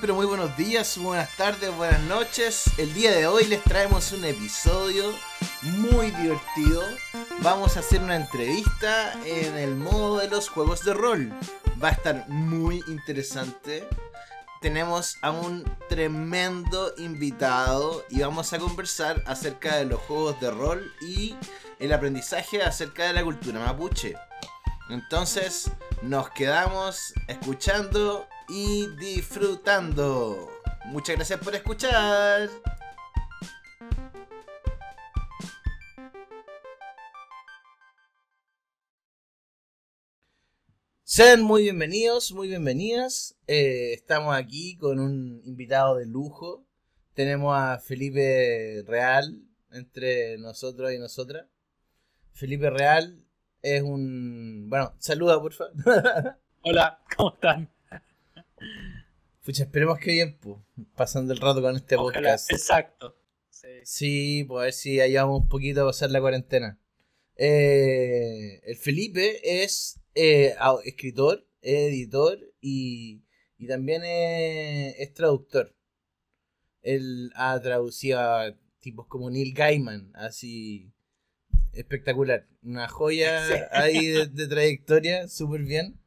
Pero muy buenos días, buenas tardes, buenas noches. El día de hoy les traemos un episodio muy divertido. Vamos a hacer una entrevista en el modo de los juegos de rol. Va a estar muy interesante. Tenemos a un tremendo invitado y vamos a conversar acerca de los juegos de rol y el aprendizaje acerca de la cultura mapuche. Entonces, nos quedamos escuchando y disfrutando. Muchas gracias por escuchar. Sean muy bienvenidos, muy bienvenidas. Eh, estamos aquí con un invitado de lujo. Tenemos a Felipe Real entre nosotros y nosotras. Felipe Real es un... Bueno, saluda, por favor. Hola, ¿cómo están? Pucha, esperemos que bien, pues, pasando el rato con este podcast. Exacto. Sí. pues a ver si ayudamos un poquito a pasar la cuarentena. Eh, el Felipe es eh, escritor, editor y, y también es, traductor. Él ha traducido a tipos como Neil Gaiman, así espectacular. Una joya ahí de, trayectoria, súper bien.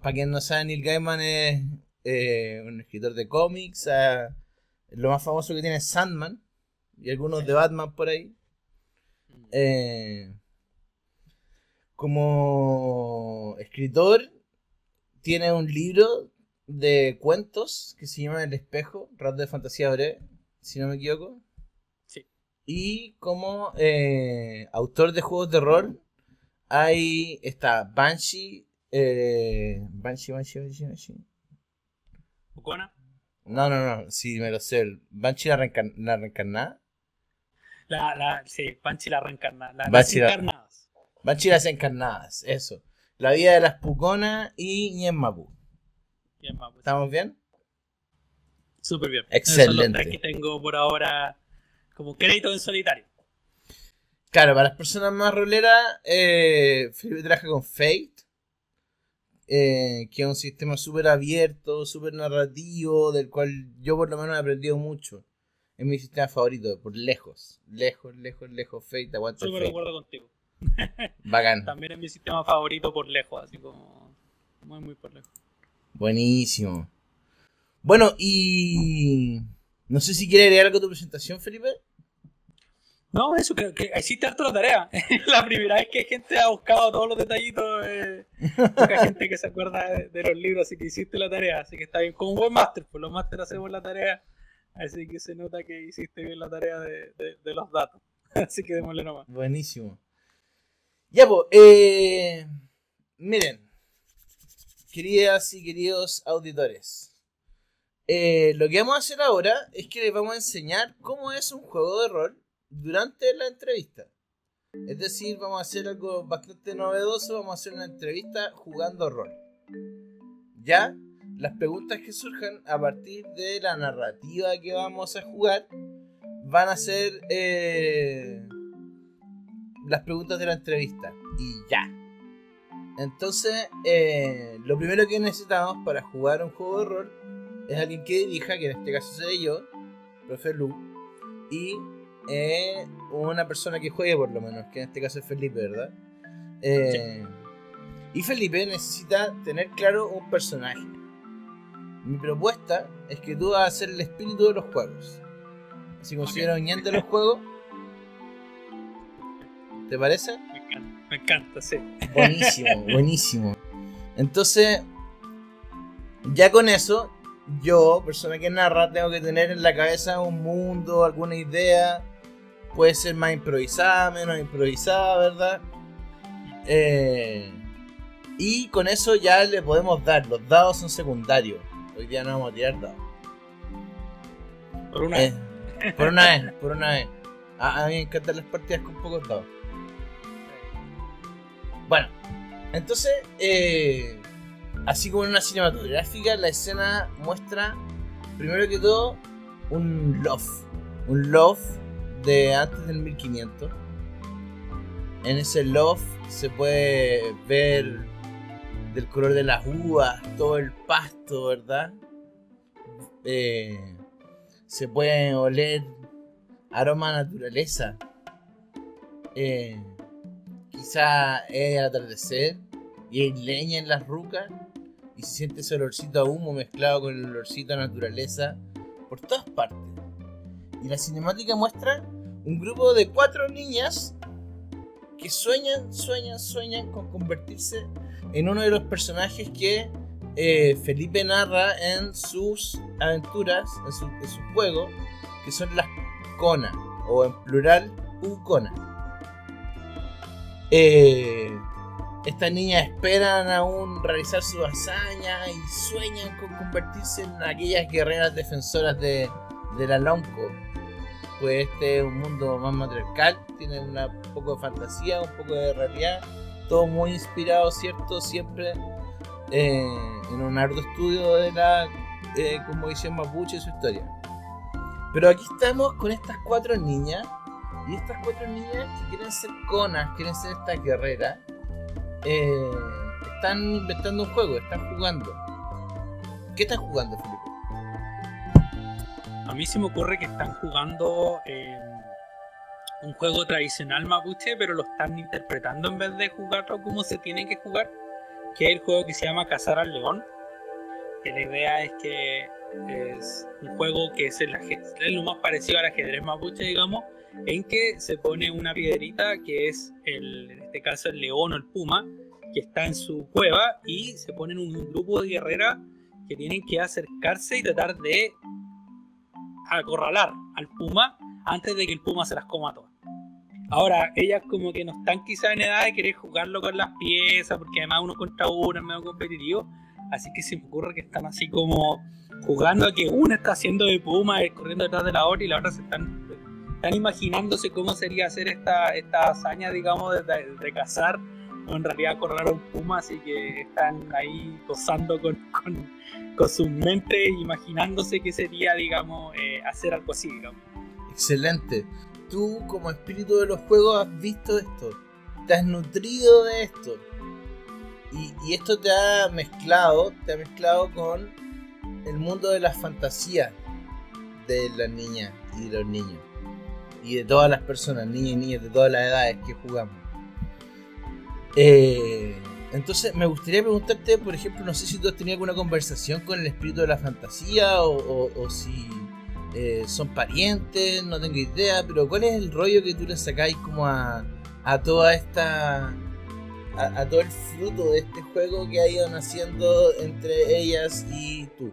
Para quien no sabe, Neil Gaiman es eh, un escritor de cómics. lo más famoso que tiene es Sandman y algunos de Batman por ahí. Eh, como escritor, tiene un libro de cuentos que se llama El Espejo, Rato de Fantasía Breve, si no me equivoco. Y como eh, autor de juegos de rol, hay está Banshee, eh, Banshee, Banshee, Banshee, Banshee. ¿Bucona? No, no, no, sí, me lo sé. ¿Banshee la, la reencarnada? La, la, sí, Banshee la reencarnada. La, las encarnadas. Banshee las encarnadas, eso. La vida de las Pucona y Ñen Mapu. ¿Estamos bien? Súper bien. Excelente. Son los que tengo por ahora como crédito en solitario. Claro, para las personas más roleras, eh, Felipe trabaja con Fate, eh, que es un sistema súper abierto, súper narrativo, del cual yo por lo menos he aprendido mucho. Es mi sistema favorito, por lejos. Lejos, lejos, lejos, Fate, aguanta. Súper de acuerdo contigo. Bacán. También es mi sistema favorito por lejos, así como. Muy, muy por lejos. Buenísimo. Bueno, y. No sé si quiere agregar algo a tu presentación, Felipe. No, eso, que, que hiciste harto la tarea. la primera vez que gente ha buscado todos los detallitos, eh, poca gente que se acuerda de, los libros, así que hiciste la tarea, así que está bien. Como un buen máster, pues los máster hacemos la tarea, así que se nota que hiciste bien la tarea de, los datos. así que démosle nomás. Buenísimo. Ya, pues, eh, miren, queridas y queridos auditores. Eh, lo que vamos a hacer ahora es que les vamos a enseñar cómo es un juego de rol durante la entrevista. Es decir, vamos a hacer algo bastante novedoso, vamos a hacer una entrevista jugando rol. Ya, las preguntas que surjan a partir de la narrativa que vamos a jugar van a ser eh, las preguntas de la entrevista. Y ya. Entonces, eh, lo primero que necesitamos para jugar un juego de rol es alguien que dirija, que en este caso seré yo, profe Lu, y eh, una persona que juegue por lo menos, que en este caso es Felipe, ¿verdad? Eh, y Felipe necesita tener claro un personaje. Mi propuesta es que tú vas a ser el espíritu de los juegos. Si fuera de los juegos. ¿Te parece? Me encanta, me encanta, sí. Buenísimo, buenísimo. Entonces, ya con eso, yo, persona que narra, tengo que tener en la cabeza un mundo, alguna idea puede ser más improvisada, menos improvisada, ¿verdad? Eh, y con eso ya le podemos dar. Los dados son secundarios. Hoy día no vamos a tirar dados. Por una vez. Eh, por una vez, por una vez. A, mí me encantan las partidas con pocos dados. Bueno, entonces, eh, así como en una cinematográfica, la escena muestra, primero que todo, un loft. Un loft de antes del 1500. En ese loft se puede ver del color de las uvas, todo el pasto, ¿verdad? eh, se puede oler aroma naturaleza. Eh, quizá es atardecer y hay leña en las rucas y se siente ese olorcito a humo mezclado con el olorcito a naturaleza por todas partes. Y la cinemática muestra un grupo de cuatro niñas que sueñan, sueñan, sueñan con convertirse en uno de los personajes que eh, Felipe narra en sus aventuras, en su, juego, que son las Kona, o en plural, Ukona. Eh, estas niñas esperan aún realizar su hazaña y sueñan con convertirse en aquellas guerreras defensoras de, de la Lonco. Pues este es un mundo más matriarcal, tiene un poco de fantasía, un poco de realidad, todo muy inspirado, ¿cierto? Siempre eh, en un arduo estudio de la eh, cosmovisión mapuche y su historia. Pero aquí estamos con estas cuatro niñas, y estas cuatro niñas que quieren ser conas, quieren ser estas guerreras, eh, están inventando un juego, están jugando. ¿Qué están jugando, Felipe? A mí se me ocurre que están jugando eh, un juego tradicional mapuche, pero lo están interpretando en vez de jugarlo como se tiene que jugar, que es el juego que se llama Cazar al León. Que la idea es que es un juego que es, el es lo más parecido al ajedrez mapuche, digamos, en que se pone una piedrita que es el, en este caso el león o el puma, que está en su cueva y se ponen un grupo de guerreras que tienen que acercarse y tratar de acorralar al puma antes de que el puma se las coma todas. Ahora, ellas como que no están quizás en edad de querer jugarlo con las piezas, porque además uno contra uno es medio competitivo, así que se me ocurre que están así como jugando a que una está haciendo de puma, corriendo detrás de la otra y la otra se están están imaginándose cómo sería hacer esta, esta hazaña, digamos, de, cazar o en realidad un puma, así que están ahí gozando con, con, con sus mentes, imaginándose que sería, digamos, eh, hacer algo así. Excelente. Tú, como espíritu de los juegos, has visto esto, te has nutrido de esto. Y, y esto te ha mezclado, te ha mezclado con el mundo de las fantasías de las niñas y de los niños y de todas las personas, niñas y niñas de todas las edades que jugamos. Eh, entonces, me gustaría preguntarte, por ejemplo, no sé si tú has tenido alguna conversación con el espíritu de la fantasía o, si eh, son parientes, no tengo idea, pero ¿cuál es el rollo que tú le sacáis como a, a toda esta. A, todo el fruto de este juego que ha ido naciendo entre ellas y tú,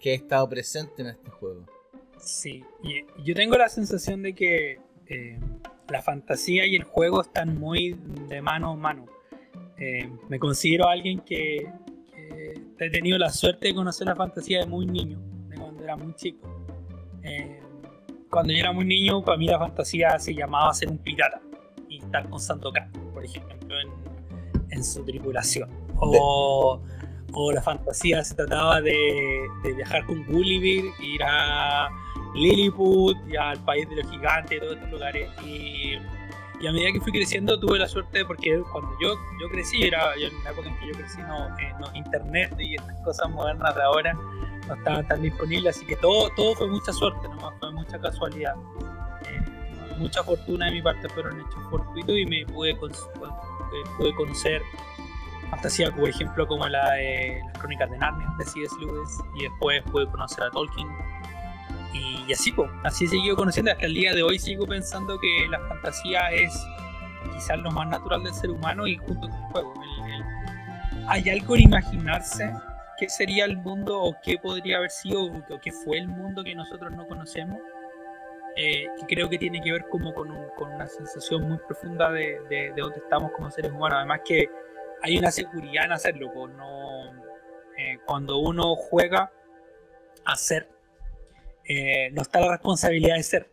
que ha estado presente en este juego? Sí, yo tengo la sensación de que eh, la fantasía y el juego están muy de mano a mano. Eh, me considero alguien que, he tenido la suerte de conocer la fantasía de muy niño, de cuando era muy chico. Eh, cuando yo era muy niño, para mí la fantasía se llamaba ser un pirata y estar con Sandokan, por ejemplo, en, en su tripulación. O, o, la fantasía se trataba de, de viajar con Gulliver, ir a Lilliput, ya al país de los gigantes, todos estos lugares. Y, y, a medida que fui creciendo tuve la suerte porque cuando yo, yo crecí, era en la época en que yo crecí, no, eh, internet y estas cosas modernas de ahora no estaban tan disponibles, así que todo, todo fue mucha suerte, no fue mucha casualidad. Eh, mucha fortuna de mi parte fueron hechos fortuitos y me pude, pude conocer fantasía, por ejemplo, como la de las crónicas de Narnia de C.S. Lewis, y después pude conocer a Tolkien, y, así, pues, así he seguido conociendo. Hasta el día de hoy sigo pensando que la fantasía es quizás lo más natural del ser humano y junto con el juego. hay algo en imaginarse qué sería el mundo o qué podría haber sido o qué fue el mundo que nosotros no conocemos. Eh, que creo que tiene que ver como con, una sensación muy profunda de, de, dónde estamos como seres humanos. Además que hay una seguridad en hacerlo. No, eh, cuando uno juega a ser eh, no está la responsabilidad de ser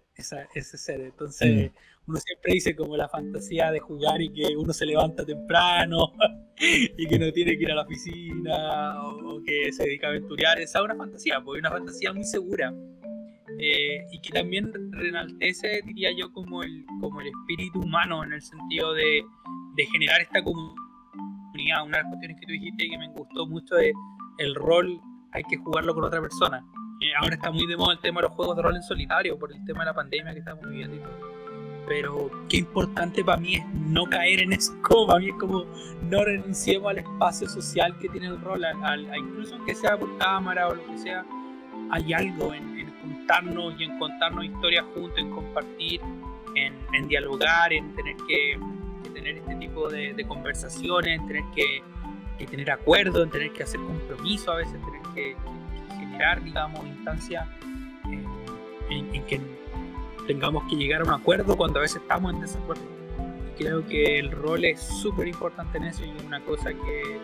ese ser. Entonces, mm. uno siempre dice como la fantasía de jugar y que uno se levanta temprano y que no tiene que ir a la oficina o, que se dedica a aventurar. Esa es una fantasía, porque es una fantasía muy segura. Eh, y que también renaltece, diría yo, como el, como el espíritu humano en el sentido de, de generar esta comunidad. Una de las cuestiones que tú dijiste que me gustó mucho es el rol hay que jugarlo con otra persona Eh, ahora está muy de moda el tema de los juegos de rol en solitario por el tema de la pandemia que estamos viviendo y todo. Pero qué importante para mí es no caer en eso. Como para mí es como no renunciemos al espacio social que tiene el rol, al, incluso aunque sea por cámara o lo que sea. Hay algo en, juntarnos y en contarnos historias juntos, en compartir, en, dialogar, en tener que, tener este tipo de, conversaciones, en tener que, tener acuerdos, en tener que hacer compromiso a veces, tener que digamos, instancias eh, en, que tengamos que llegar a un acuerdo cuando a veces estamos en desacuerdo. Creo que el rol es súper importante en eso y es una cosa que,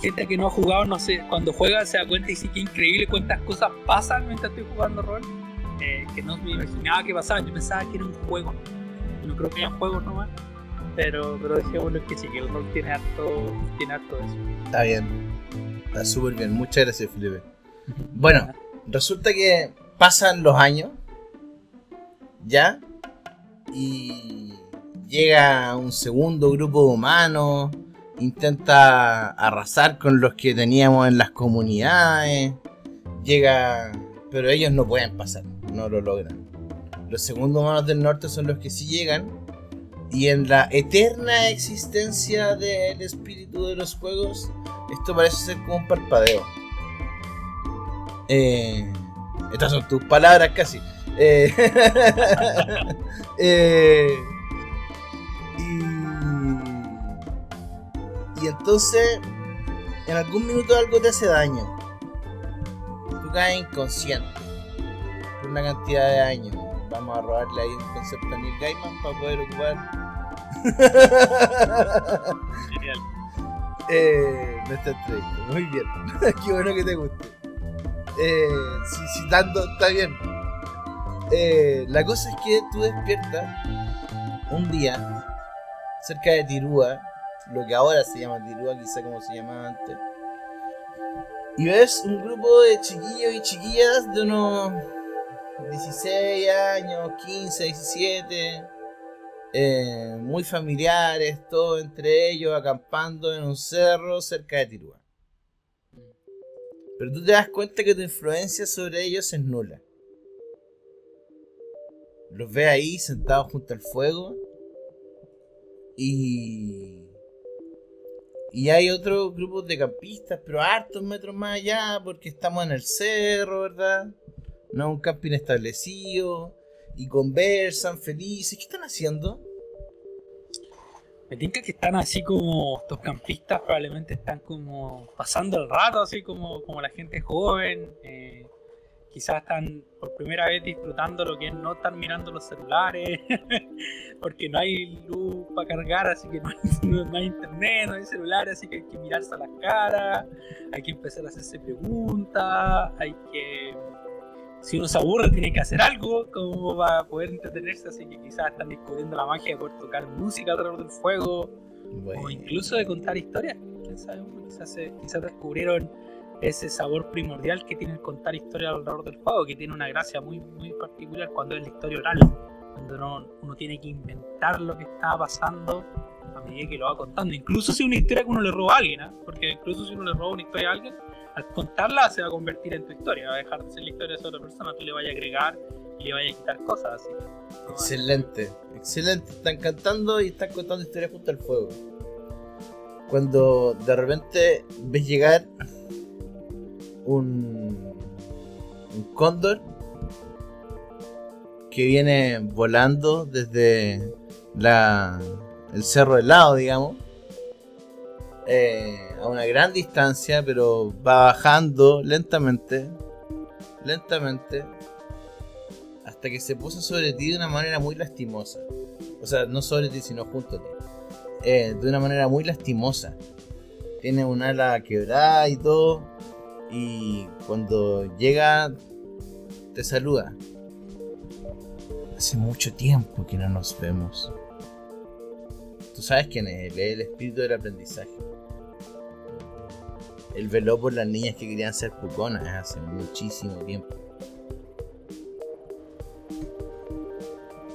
gente que no ha jugado, no sé, cuando juega se da cuenta y sí que increíble cuántas cosas pasan mientras estoy jugando rol, eh, que no me imaginaba que pasaba, yo pensaba que era un juego, no creo que haya juegos nomás, pero, pero dejémoslo que sí, que el rol tiene harto, tiene harto de eso. Está bien. Está súper bien, muchas gracias Felipe. Bueno, resulta que pasan los años, ¿ya? Y llega un segundo grupo de humanos, intenta arrasar con los que teníamos en las comunidades, llega... Pero ellos no pueden pasar, no lo logran. Los segundos humanos del norte son los que sí llegan. Y en la eterna existencia del espíritu de los juegos, esto parece ser como un parpadeo. Eh, estas son tus palabras casi. Eh, eh, y, entonces, en algún minuto algo te hace daño. Tú caes inconsciente por una cantidad de años. Vamos a robarle ahí un concepto a Neil Gaiman para poder ocupar. Genial eh, nuestra entrevista. Muy bien. Qué bueno que te guste. Eh, citando, está bien. Eh, la cosa es que tú despiertas un día cerca de Tirúa, lo que ahora se llama Tirúa, quizá como se llamaba antes, y ves un grupo de chiquillos y chiquillas de unos 16 años, 15, 17, eh, muy familiares, todo entre ellos, acampando en un cerro cerca de Tirúa. Pero tú te das cuenta que tu influencia sobre ellos es nula. Los ves ahí sentados junto al fuego. Y. Y hay otros grupos de campistas, pero hartos metros más allá, porque estamos en el cerro, ¿verdad? No un camping establecido y conversan felices. ¿Qué están haciendo? Me tinca que están así como estos campistas, probablemente están como pasando el rato, así como, como la gente joven. Eh, quizás están por primera vez disfrutando lo que es no estar mirando los celulares, porque no hay luz para cargar, así que no hay, no hay, internet, no hay celulares, así que hay que mirarse a las caras, hay que empezar a hacerse preguntas, hay que si uno se aburre tiene que hacer algo como para poder entretenerse, así que quizás están descubriendo la magia de poder tocar música alrededor del fuego o incluso de contar historias. ¿Quién sabe? Quizás, quizás descubrieron ese sabor primordial que tiene el contar historias alrededor del fuego, que tiene una gracia muy, muy particular cuando es la historia oral, cuando no, uno tiene que inventar lo que está pasando a medida que lo va contando. Incluso si es una historia que uno le roba a alguien, ¿eh? porque incluso si uno le roba una historia a alguien, al contarla se va a convertir en tu historia, va a dejar de ser la historia de otra persona, tú le vayas a agregar y le vayas a quitar cosas así. Excelente, excelente, están cantando y están contando historias junto al fuego. Cuando de repente ves llegar un, cóndor que viene volando desde la, el cerro del lado, digamos, eh, a una gran distancia, pero va bajando lentamente, lentamente, hasta que se puso sobre ti de una manera muy lastimosa. O sea, no sobre ti, sino junto a ti. Eh, de una manera muy lastimosa. Tiene un ala quebrada y todo. Y cuando llega, te saluda. Hace mucho tiempo que no nos vemos. Tú sabes quién es, el espíritu del aprendizaje. Él veló por las niñas que querían ser puconas hace muchísimo tiempo.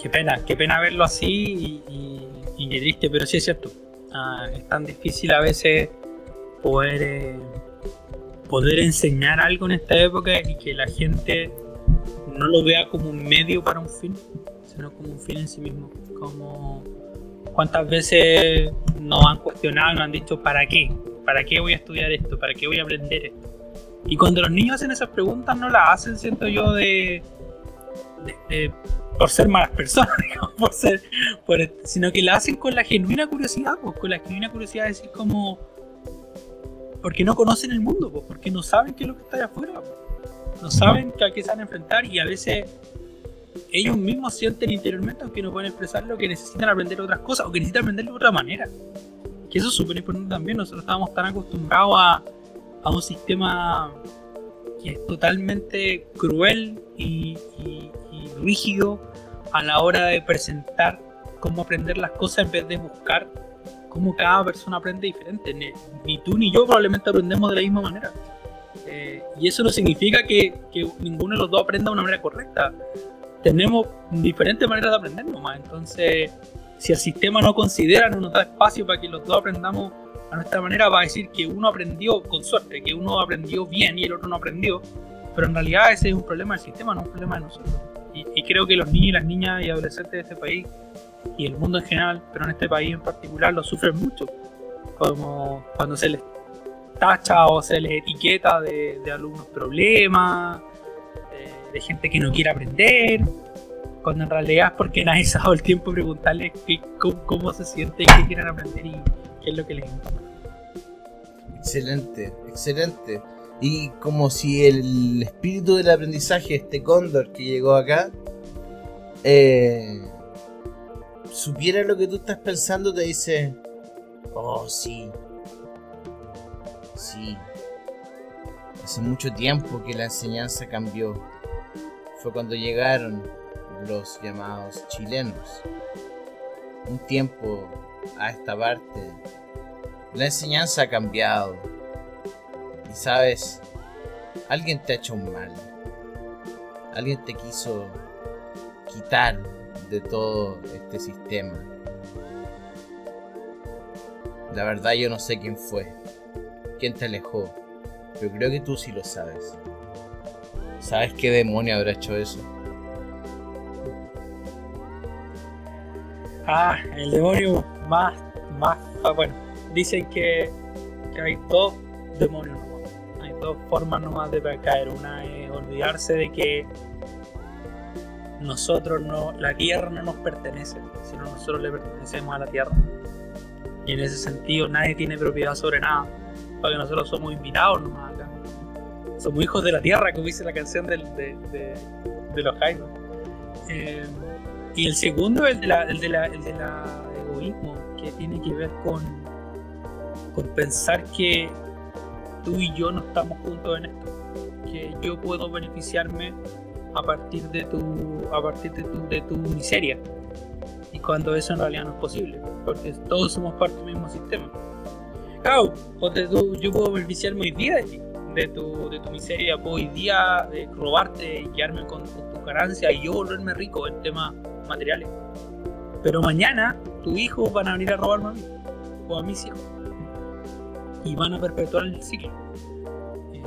Qué pena, qué pena verlo así y, y, triste, pero sí es cierto. Ah, es tan difícil a veces poder, eh, poder enseñar algo en esta época y que la gente no lo vea como un medio para un fin, sino como un fin en sí mismo. Como cuántas veces nos han cuestionado, nos han dicho, ¿para qué? ¿Para qué voy a estudiar esto? ¿Para qué voy a aprender esto? Y cuando los niños hacen esas preguntas, no las hacen, siento yo, de, por ser malas personas, por ser, sino que las hacen con la genuina curiosidad, pues, con la genuina curiosidad de decir como, porque no conocen el mundo, pues, porque no saben qué es lo que está allá afuera, pues. no saben a qué se van a enfrentar y a veces ellos mismos sienten interiormente, aunque no pueden expresarlo, que necesitan aprender otras cosas o que necesitan aprenderlo de otra manera. Que eso es súper importante también, nosotros estábamos tan acostumbrados a, a un sistema que es totalmente cruel y, rígido a la hora de presentar cómo aprender las cosas en vez de buscar cómo cada persona aprende diferente. Ni, tú ni yo probablemente aprendemos de la misma manera. Eh, y eso no significa que, que, ninguno de los dos aprenda de una manera correcta. Tenemos diferentes maneras de aprender nomás. Entonces, si el sistema no considera, no nos da espacio para que los dos aprendamos a nuestra manera va a decir que uno aprendió con suerte, que uno aprendió bien y el otro no aprendió, pero en realidad ese es un problema del sistema, no un problema de nosotros. Y, creo que los niños y las niñas y adolescentes de este país y el mundo en general, pero en este país en particular, lo sufren mucho. Como cuando se les tacha o se les etiqueta de, de algunos problemas, de, gente que no quiere aprender, cuando en realidad es porque nadie se el tiempo de preguntarles cómo, cómo, se siente qué quieren aprender y, es lo que les importa. Excelente, excelente. Y como si el espíritu del aprendizaje, este cóndor que llegó acá, eh, supiera lo que tú estás pensando, te dice, oh sí, sí. Hace mucho tiempo que la enseñanza cambió. Fue cuando llegaron los llamados chilenos. Un tiempo a esta parte, la enseñanza ha cambiado. Y sabes, alguien te ha hecho un mal. Alguien te quiso quitar de todo este sistema. La verdad yo no sé quién fue, quién te alejó, pero creo que tú sí lo sabes. ¿Sabes qué demonio habrá hecho eso? Ah, el demonio más, más, ah, bueno, dicen que, hay dos demonios nomás. Hay dos formas nomás de caer. Una es olvidarse de que nosotros no, la tierra no nos pertenece, sino nosotros le pertenecemos a la tierra. Y en ese sentido nadie tiene propiedad sobre nada, porque nosotros somos invitados nomás acá. Somos hijos de la tierra, como dice la canción de, los Jaime. Eh, y el segundo, el de la, el de la, el de la egoísmo, que tiene que ver con, con pensar que tú y yo no estamos juntos en esto. Que yo puedo beneficiarme a partir de tu, a partir de tu, de tu miseria. Y cuando eso en realidad no es posible, porque todos somos parte del mismo sistema. Claro, yo puedo beneficiarme hoy día de ti, de tu, de tu miseria, puedo hoy día de robarte y quedarme con, tu ganancia y yo volverme rico en temas materiales. Pero mañana tus hijos van a venir a robarme a mí o a mis hijos y van a perpetuar el ciclo. Eh,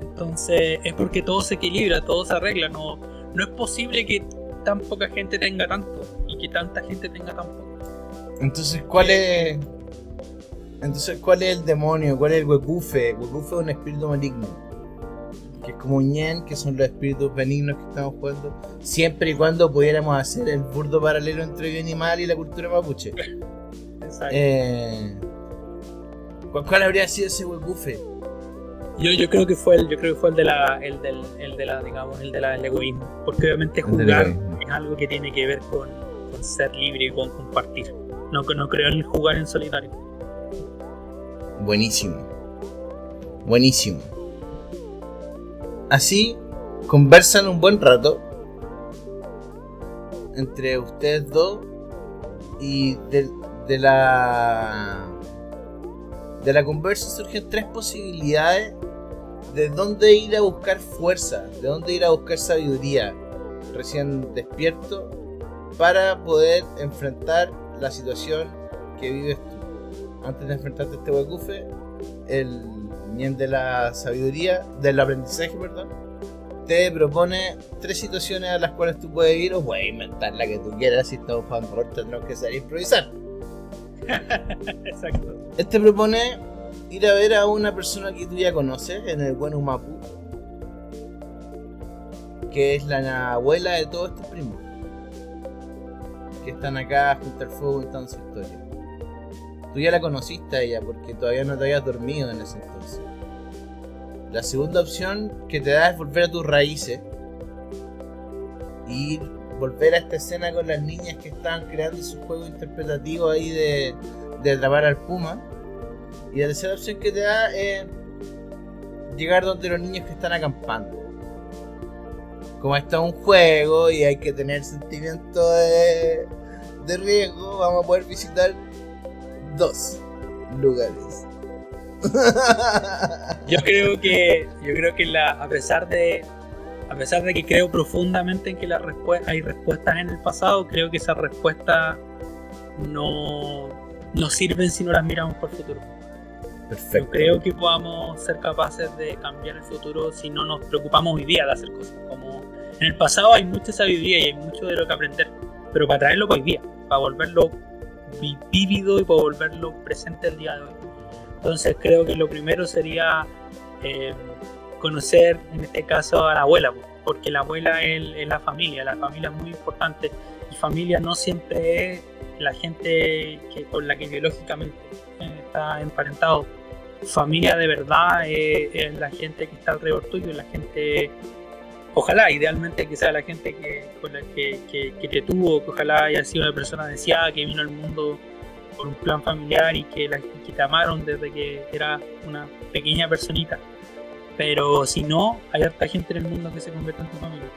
entonces es porque todo se equilibra, todo se arregla. No, no es posible que tan poca gente tenga tanto y que tanta gente tenga tan poco. Entonces, ¿cuál es? Entonces, ¿cuál es el demonio? ¿Cuál es el huecufe? Huecufe es un espíritu maligno que es como Ñen, que son los espíritus benignos que estamos jugando, siempre y cuando pudiéramos hacer el burdo paralelo entre bien y mal y la cultura mapuche. Exacto. Eh, ¿cuál, habría sido ese huecufe? Yo, yo creo que fue el, yo creo que fue el de la, el del, el de la, digamos, el de la, el egoísmo. Porque obviamente jugar es algo que tiene que ver con, con ser libre y con compartir. No, no creo en jugar en solitario. Buenísimo. Buenísimo. Así conversan un buen rato entre ustedes dos y de, la de la conversa surgen tres posibilidades de dónde ir a buscar fuerza, de dónde ir a buscar sabiduría recién despierto para poder enfrentar la situación que vives tú. Antes de enfrentarte a este huecufe, el De la sabiduría, del aprendizaje, perdón, te propone tres situaciones a las cuales tú puedes ir o puedes inventar la que tú quieras. Si estamos jugando rol, tendremos que salir a improvisar. Exacto. Este propone ir a ver a una persona que tú ya conoces en el buen Humapu, que es la abuela de todos estos primos, que están acá junto al fuego contando su historia. Tú ya la conociste a ella porque todavía no te habías dormido en ese entonces. La segunda opción que te da es volver a tus raíces y volver a esta escena con las niñas que están creando su juego interpretativo ahí de, de atrapar al puma. Y la tercera opción que te da es llegar donde los niños que están acampando. Como está un juego y hay que tener sentimiento de, de riesgo, vamos a poder visitar dos lugares. Yo creo que, yo creo que la, a pesar de, a pesar de que creo profundamente en que la hay respuestas en el pasado, creo que esas respuestas no, no sirven si no las miramos por el futuro. Perfecto. Yo creo que podamos ser capaces de cambiar el futuro si no nos preocupamos hoy día de hacer cosas. Como en el pasado hay mucha sabiduría y hay mucho de lo que aprender, pero para traerlo hoy día, para volverlo vívido y para volverlo presente el día de hoy. Entonces creo que lo primero sería eh, conocer en este caso a la abuela, porque la abuela es, la familia, la familia es muy importante y familia no siempre es la gente que, con la que biológicamente está emparentado. Familia de verdad es, la gente que está alrededor tuyo, la gente, ojalá idealmente que sea la gente que, con la que, que, te tuvo, que ojalá haya sido una persona deseada que vino al mundo por un plan familiar y que, la, que te amaron desde que era una pequeña personita. Pero si no, hay harta gente en el mundo que se convierte en tu familia.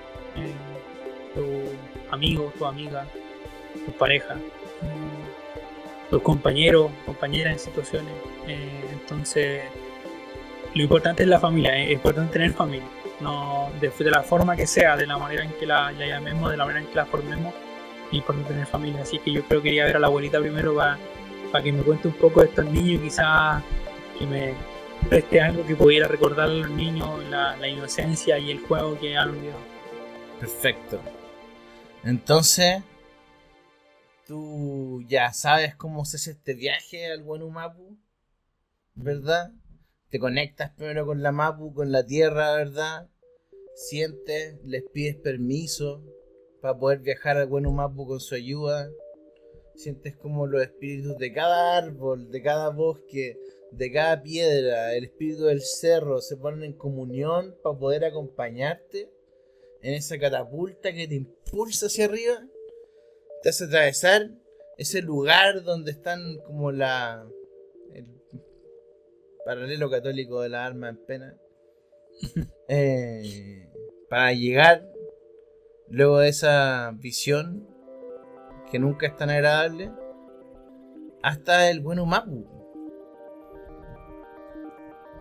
tu amigo, tu amiga, tu pareja, tus compañeros, compañeras en situaciones. Eh, entonces, lo importante es la familia, es importante tener familia. No, de, la forma que sea, de la manera en que la, llamemos, de la manera en que la formemos, es importante tener familia. Así que yo creo que quería ver a la abuelita primero para, que me cuente un poco de estos niños, quizás que me preste algo que pudiera recordar a los niños la, inocencia y el juego que han olvidado. Perfecto. Entonces, tú ya sabes cómo se hace este viaje al buen Mapu, ¿verdad? Te conectas primero con la Mapu, con la tierra, ¿verdad? Sientes, les pides permiso para poder viajar al buen Mapu con su ayuda. Sientes como los espíritus de cada árbol, de cada bosque, de cada piedra, el espíritu del cerro se ponen en comunión para poder acompañarte en esa catapulta que te impulsa hacia arriba te hace atravesar ese lugar donde están como la paralelo católico de la alma en pena eh, para llegar luego de esa visión que nunca es tan agradable hasta el buen Mapu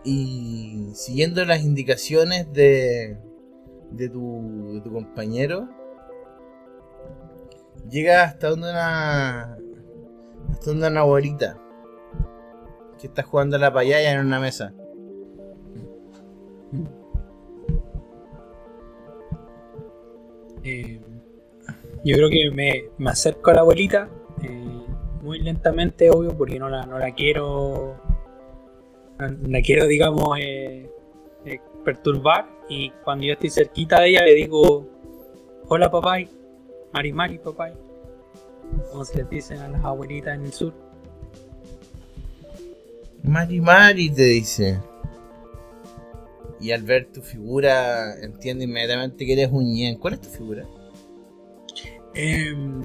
y siguiendo las indicaciones de, de, tu, de tu compañero llega hasta donde una. hasta donde una abuelita. Que está jugando la payaya en una mesa. Eh, yo creo que me, me, acerco a la abuelita eh, muy lentamente, obvio, porque no la, no la quiero. La quiero, digamos, eh, perturbar. Y cuando yo estoy cerquita de ella, le digo: Hola, papá. Mari Mari, papá. Como se les dicen a las abuelitas en el sur. Mari Mari te dice. Y al ver tu figura, entiende inmediatamente que eres un ñen. ¿Cuál es tu figura? Em,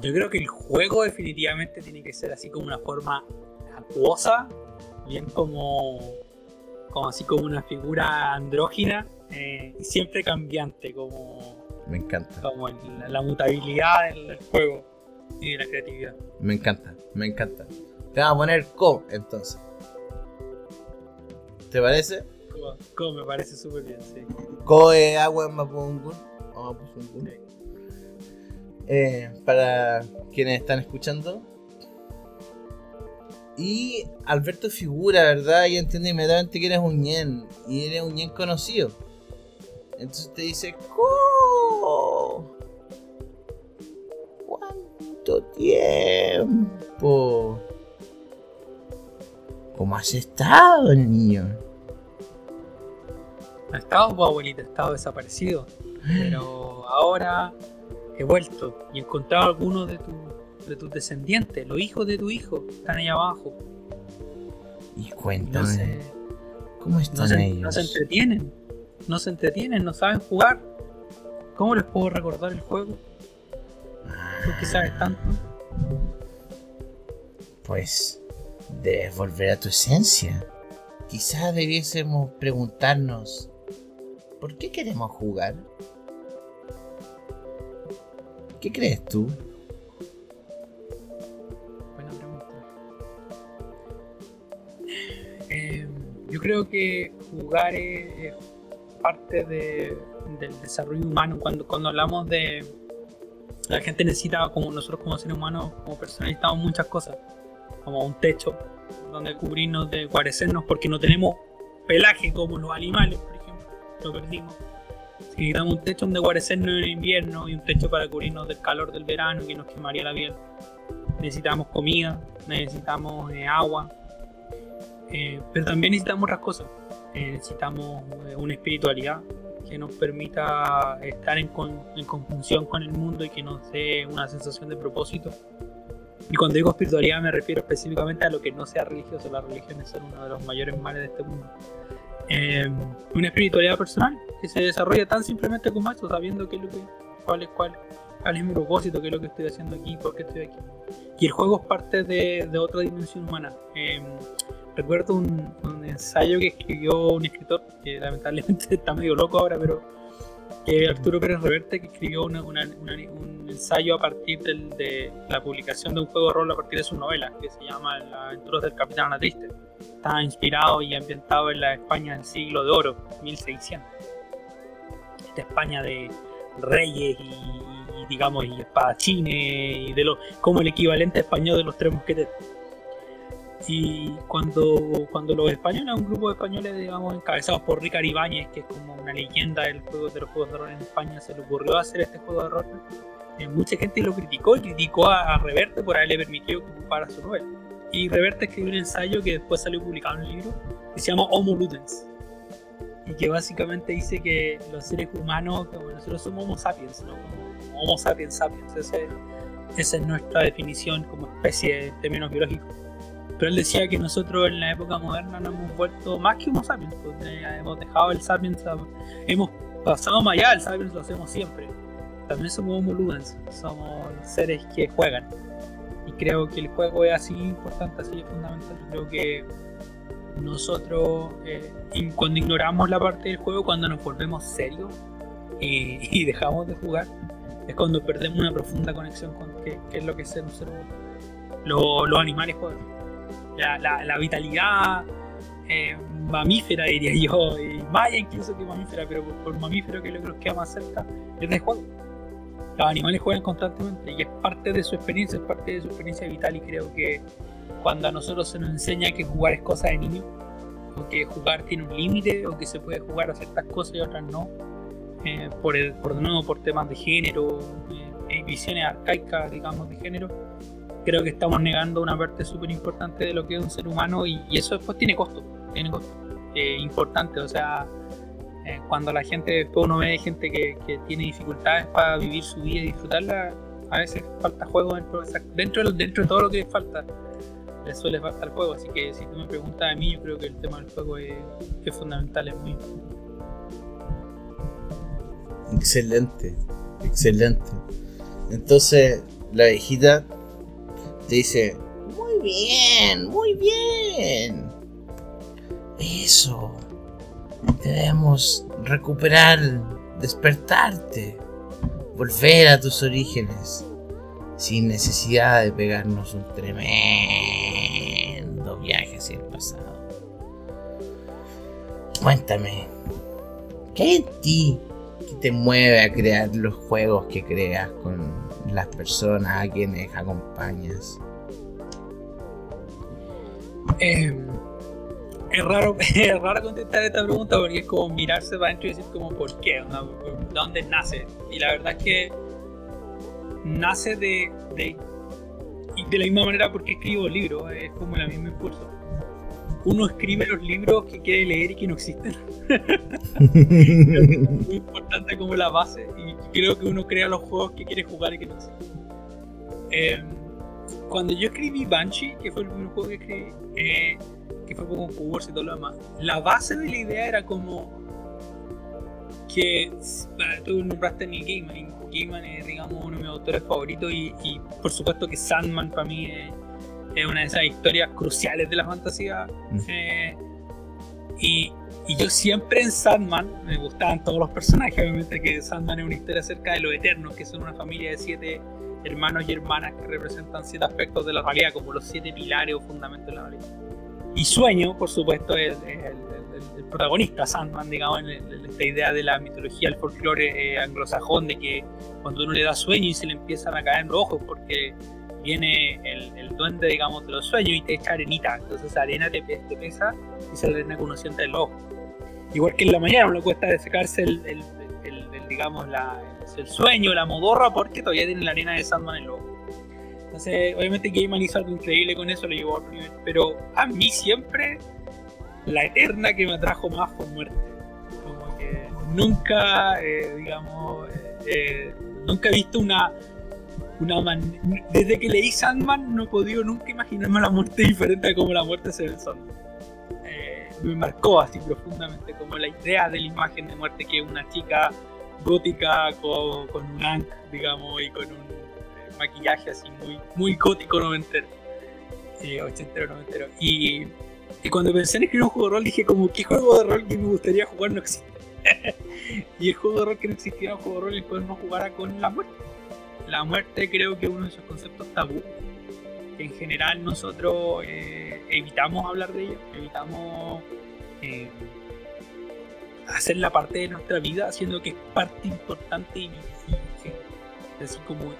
yo creo que el juego definitivamente tiene que ser así como una forma acuosa, bien como, como así como una figura andrógina eh, y siempre cambiante, como me encanta. Como la, mutabilidad del, juego y de la creatividad. Me encanta, me encanta. Te vamos a poner Co entonces. ¿Te parece? Co, me parece súper bien, sí. Co es agua en Mapungun. Eh, para quienes están escuchando, Y Alberto figura, ¿verdad? Y entiende inmediatamente que eres un ñen. Y eres un ñen conocido. Entonces te dice, ¿Cómo? ¿Cuánto tiempo? ¿Cómo has estado, niño? Ha estado, pues, abuelita, he estado desaparecido. Pero ahora he vuelto y he encontrado algunos de, de tus descendientes, los hijos de tu hijo, están ahí abajo. Y cuéntame, ¿cómo están ellos? No se entretienen, no se entretienen, no saben jugar. ¿Cómo les puedo recordar el juego? ¿Por qué sabes tanto? Pues debes volver a tu esencia. Quizás debiésemos preguntarnos, ¿por qué queremos jugar? ¿Qué crees tú? Buena pregunta. Eh, yo creo que jugar es, parte del desarrollo humano. Cuando, cuando hablamos de la gente necesita, como nosotros como seres humanos, como personas, muchas cosas, como un techo donde cubrirnos de guarecernos porque no tenemos pelaje como los animales, por ejemplo, lo perdimos. necesitamos un techo donde guarecernos en el invierno y un techo para cubrirnos del calor del verano que nos quemaría la piel. Necesitamos comida, necesitamos eh, agua, eh, pero también necesitamos otras cosas. Eh, necesitamos una espiritualidad, que nos permita estar en, en, conjunción con el mundo y que nos dé una sensación de propósito. Y cuando digo espiritualidad me refiero específicamente a lo que no sea religioso. Las religiones son uno de los mayores males de este mundo. Eh, una espiritualidad personal que se desarrolla tan simplemente como esto, sabiendo qué es lo que, cuál es cuál, cuál es mi propósito, qué es lo que estoy haciendo aquí, por qué estoy aquí. Y el juego es parte de, de otra dimensión humana. Eh, recuerdo un, ensayo que escribió un escritor, que lamentablemente está medio loco ahora, pero Arturo Pérez Reverte, que escribió un ensayo a partir de la publicación de un juego de rol a partir de su novela, que se llama Las aventuras del Capitán Anatriste. Está inspirado y ambientado en la España del siglo de oro, 1600. Esta España de reyes y, digamos, y espadachines, y de lo, como el equivalente español de los tres mosqueteros y cuando, cuando los españoles, un grupo de españoles, digamos, encabezados por Ricardo Ibáñez, que es como una leyenda del juego, de los juegos de rol en España, se le ocurrió hacer este juego de rol, eh, mucha gente lo criticó y criticó a, Reverte por haberle permitido que ocupara su novela. Y Reverte escribió un ensayo que después salió publicado en un libro que se llama Homo Ludens. Y que básicamente dice que los seres humanos, que nosotros somos Homo sapiens, ¿no? Homo sapiens sapiens. esa es nuestra definición como especie en términos biológicos pero él decía que nosotros en la época moderna nos hemos vuelto más que Homo sapiens, pues, eh, hemos dejado el sapiens, hemos pasado más allá, el sapiens lo hacemos siempre. También somos Homo ludens, somos seres que juegan. Y creo que el juego es así importante, así es fundamental. Creo que nosotros, eh, cuando ignoramos la parte del juego, cuando nos volvemos serios y, dejamos de jugar, es cuando perdemos una profunda conexión con qué, es lo que es ser un ser humano. los animales juegan la, vitalidad eh, mamífera, diría yo, y más incluso que mamífera, pero por, mamífero que es lo que nos queda más cerca, es de juego. Los animales juegan constantemente y es parte de su experiencia, es parte de su experiencia vital y creo que cuando a nosotros se nos enseña que jugar es cosa de niño, o que jugar tiene un límite, o que se puede jugar a ciertas cosas y otras no, eh, por, el, por nuevo por temas de género, eh, visiones arcaicas, digamos, de género, creo que estamos negando una parte súper importante de lo que es un ser humano y, eso después tiene costo, tiene costo eh, importante, o sea, eh, cuando la gente, después uno ve gente que, tiene dificultades para vivir su vida y disfrutarla, a veces falta juego dentro, dentro, dentro de todo lo que falta, le suele faltar juego, así que si tú me preguntas a mí, yo creo que el tema del juego es, es fundamental, es muy Excelente, excelente. Entonces, la viejita dice, muy bien, muy bien. Eso. Debemos recuperar, despertarte, volver a tus orígenes, sin necesidad de pegarnos un tremendo viaje hacia el pasado. Cuéntame, ¿qué hay en ti que te mueve a crear los juegos que creas con las personas a quienes acompañas? Em, es raro, es raro contestar esta pregunta porque es como mirarse para adentro y decir como ¿por qué? ¿De dónde nace? Y la verdad es que nace de, de, de la misma manera porque escribo libros, es como el mismo impulso. Uno escribe los libros que quiere leer y que no existen. es muy importante como la base y creo que uno crea los juegos que quiere jugar y que no existen. Em, cuando yo escribí Banshee, que fue el primer juego que escribí, eh, que fue con concurso y todo lo demás, la base de la idea era como que tú nombraste Neil Gaiman, y Gaiman es digamos uno de mis autores favoritos y, por supuesto que Sandman para mí es, una de esas historias cruciales de la fantasía mm. eh, y, y, yo siempre en Sandman me gustaban todos los personajes obviamente que Sandman es una historia acerca de los eternos que son una familia de siete hermanos y hermanas que representan siete aspectos de la realidad como los siete pilares o fundamentos de la realidad y Sueño, por supuesto, es el, protagonista, Sandman, digamos, en, esta idea de la mitología, el folclore eh, anglosajón, de que cuando uno le da sueño y se le empiezan a caer rojos porque viene el, duende, digamos, de los sueños y te echa arenita. Entonces esa arena te, pesa y se arena conociente del ojo. Igual que en la mañana no le cuesta secarse el, digamos, el sueño, la modorra, porque todavía tiene la arena de Sandman en el ojo. Entonces, obviamente Gaiman hizo algo increíble con eso, lo llevó primer. Pero a mí siempre la eterna que me atrajo más fue muerte. Como que nunca, eh, digamos, eh, eh, nunca he visto una. Una Desde que leí Sandman no he podido nunca imaginarme la muerte diferente a como la muerte se ve en Sandman. me marcó así profundamente como la idea de la imagen de muerte que una chica gótica con, con un ankh, digamos, y con un maquillaje así muy, muy gótico noventero. Eh, ochentero, noventero. Y, y cuando pensé en escribir un juego de rol, dije como, ¿qué juego de rol que me gustaría jugar no existe? y el juego de rol que no existiera, un juego de rol el cual no jugara con la muerte. La muerte creo que es uno de esos conceptos tabú en general nosotros eh, evitamos hablar de ello, evitamos eh, hacer la parte de nuestra vida, haciendo que es parte importante y, así como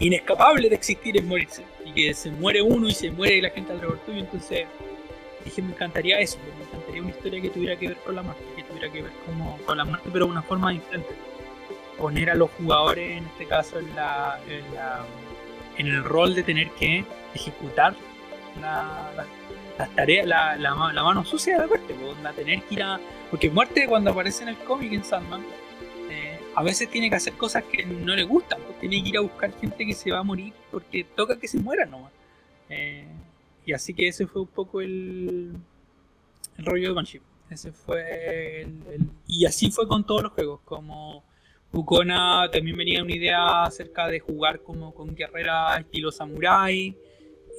inescapable de existir es morirse. Y que se muere uno y se muere la gente alrededor tuyo. Entonces dije, me encantaría eso, me encantaría una historia que tuviera que ver con la muerte, que tuviera que ver como, con la muerte, pero de una forma diferente. Poner a los jugadores, en este caso, en, la, en, el rol de tener que ejecutar las tareas, la, la, mano sucia de la muerte, tener que ir a. Porque muerte, cuando aparece en el cómic en Sandman, a veces tiene que hacer cosas que no le gustan, pues tiene que ir a buscar gente que se va a morir porque toca que se muera nomás. Eh, y así que ese fue un poco el, el rollo de Banshee. Ese fue el, Y así fue con todos los juegos, como Ukona también venía una idea acerca de jugar como con guerrera estilo samurai.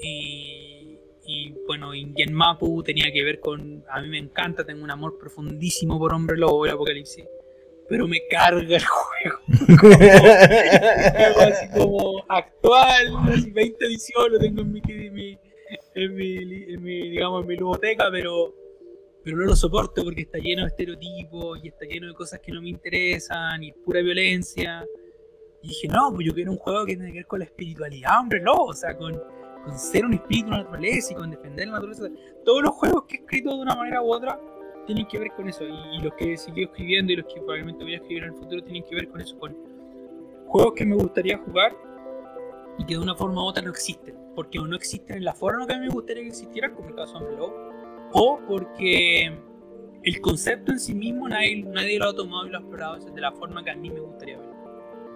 Y, y bueno, y Genmapu tenía que ver con. A mí me encanta, tengo un amor profundísimo por Hombre Lobo, el Apocalipsis pero me carga el juego. así como actual, así 20 ediciones lo tengo en mi, en mi, en mi, digamos, en mi biblioteca, pero, pero no lo soporto porque está lleno de estereotipos y está lleno de cosas que no me interesan y pura violencia. Y dije, no, pues yo quiero un juego que tiene que ver con la espiritualidad, hombre, no, o sea, con, con ser un espíritu de la naturaleza y con defender la naturaleza. Todos los juegos que he escrito de una manera u otra tienen que ver con eso. Y, los que siguió escribiendo y los que probablemente voy a escribir en el futuro tienen que ver con eso, con juegos que me gustaría jugar y que de una forma u otra no existen. Porque o no existen en la forma que a mí me gustaría que existieran, como el caso de Lobo, o porque el concepto en sí mismo nadie, nadie lo ha tomado y lo ha explorado de la forma que a mí me gustaría verlo.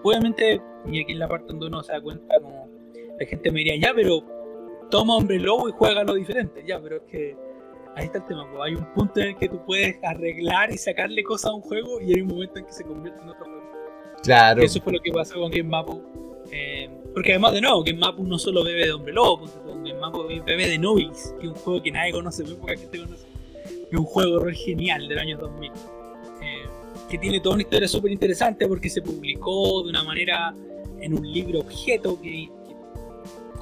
Obviamente, y aquí en la parte donde uno se da cuenta, como la gente me diría, ya, pero toma hombre lobo y juega lo diferente, ya, pero es que ahí está el tema, hay un punto en el que tú puedes arreglar y sacarle cosas a un juego y hay un momento en que se convierte en otro juego. Claro. Eso fue lo que pasó con Game Mapu. Eh, porque además, de nuevo, Game Mapu no solo bebe de Hombre Lobo, Game Mapu bebe de Novis, que es un juego que nadie conoce, muy poca gente conoce. Es un juego genial del año 2000. Eh, que tiene toda una historia súper interesante porque se publicó de una manera en un libro objeto que,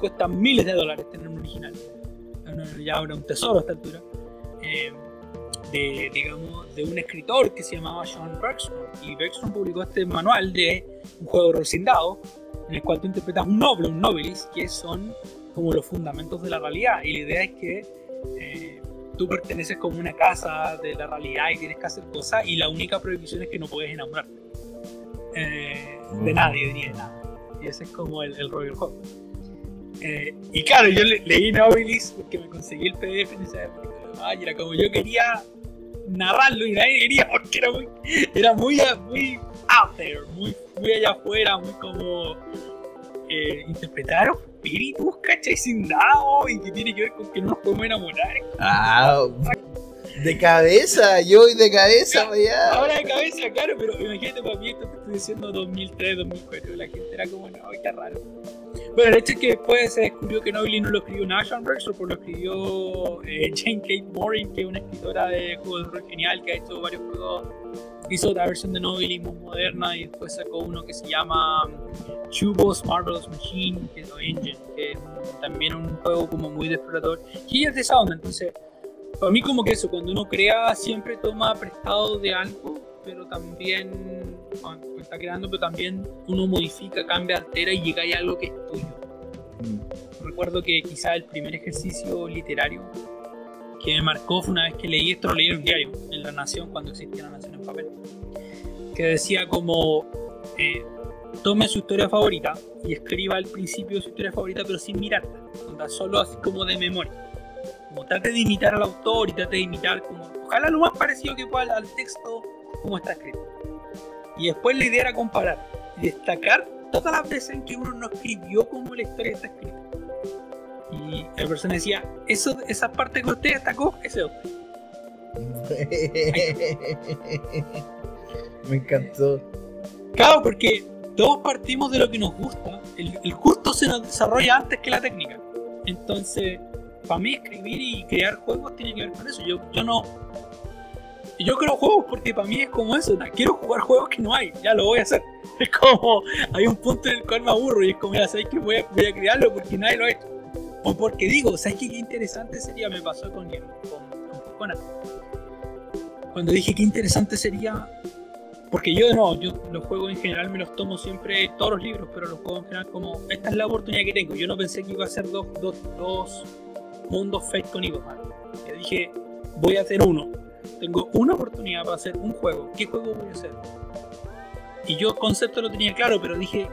cuesta miles de dólares tener un original. Ya ahora un tesoro a esta altura. Eh, de, digamos, de un escritor que se llamaba Sean Bergstrom. Y Bergstrom publicó este manual de un juego de en el cual tú interpretas un noble, un nobilis, que son como los fundamentos de la realidad. Y la idea es que eh, tú perteneces como una casa de la realidad y tienes que hacer cosas y la única prohibición es que no puedes enamorarte. Eh, de nadie, ni de nada. Y ese es como el, el juego. Eh, y claro, yo le, leí Novelis porque me conseguí el PDF en esa época. Y era como yo quería narrarlo y nadie quería porque era muy, era muy, muy out there, muy, muy allá afuera, muy como eh, interpretar espíritus, ¿cachai? Sin nada, y que tiene que ver con que no nos podemos enamorar. Ah, de cabeza, yo voy de cabeza allá. Ahora de cabeza, claro, pero imagínate para mí esto te estoy diciendo 2003, 2004, la gente era como, no, qué raro. Bueno, el hecho es que después se descubrió que Nobly no lo escribió Rexor, por lo escribió eh, Jane Kate Morin, que es una escritora de juegos de rol genial que ha hecho varios juegos. Hizo otra versión de Nobly muy moderna y después sacó uno que se llama Chubos Marvelous Machine, que es Engine, que es también un juego como muy de explorador. Y es de esa onda, entonces para mí como que eso, cuando uno crea siempre toma prestado de algo, pero también cuando está creando, pero también uno modifica, cambia, altera y llega a algo que es tuyo. Mm. Recuerdo que quizá el primer ejercicio literario que me marcó fue una vez que leí esto, lo leí en un diario, en La Nación, cuando existía La Nación en papel, que decía como, eh, tome su historia favorita y escriba al principio su historia favorita, pero sin mirarla, solo así como de memoria como trate de imitar al autor y trate de imitar como, ojalá lo más parecido que pueda al texto como está escrito. Y después la idea era comparar y destacar todas las veces en que uno no escribió como la historia está escrita. Y la persona decía, eso, esa parte que usted destacó, ese es Me encantó. Claro, porque todos partimos de lo que nos gusta. El, el gusto se nos desarrolla antes que la técnica. Entonces, para mí escribir y crear juegos tiene que ver con eso. Yo, yo no. Yo creo juegos porque para mí es como eso. Quiero jugar juegos que no hay, ya lo voy a hacer. Es como. Hay un punto en el cual me aburro y es como, ya sabéis que voy a, voy a crearlo porque nadie lo ha hecho. O porque digo, ¿sabes qué, qué interesante sería? Me pasó con, con, con, Cuando dije qué interesante sería porque yo no, yo los juegos en general me los tomo siempre, todos los libros, pero los juegos en general como, esta es la oportunidad que tengo. Yo no pensé que iba a ser dos, dos, dos mundo fake con Yo dije, voy a hacer uno. Tengo una oportunidad para hacer un juego. ¿Qué juego voy a hacer? Y yo concepto lo tenía claro, pero dije,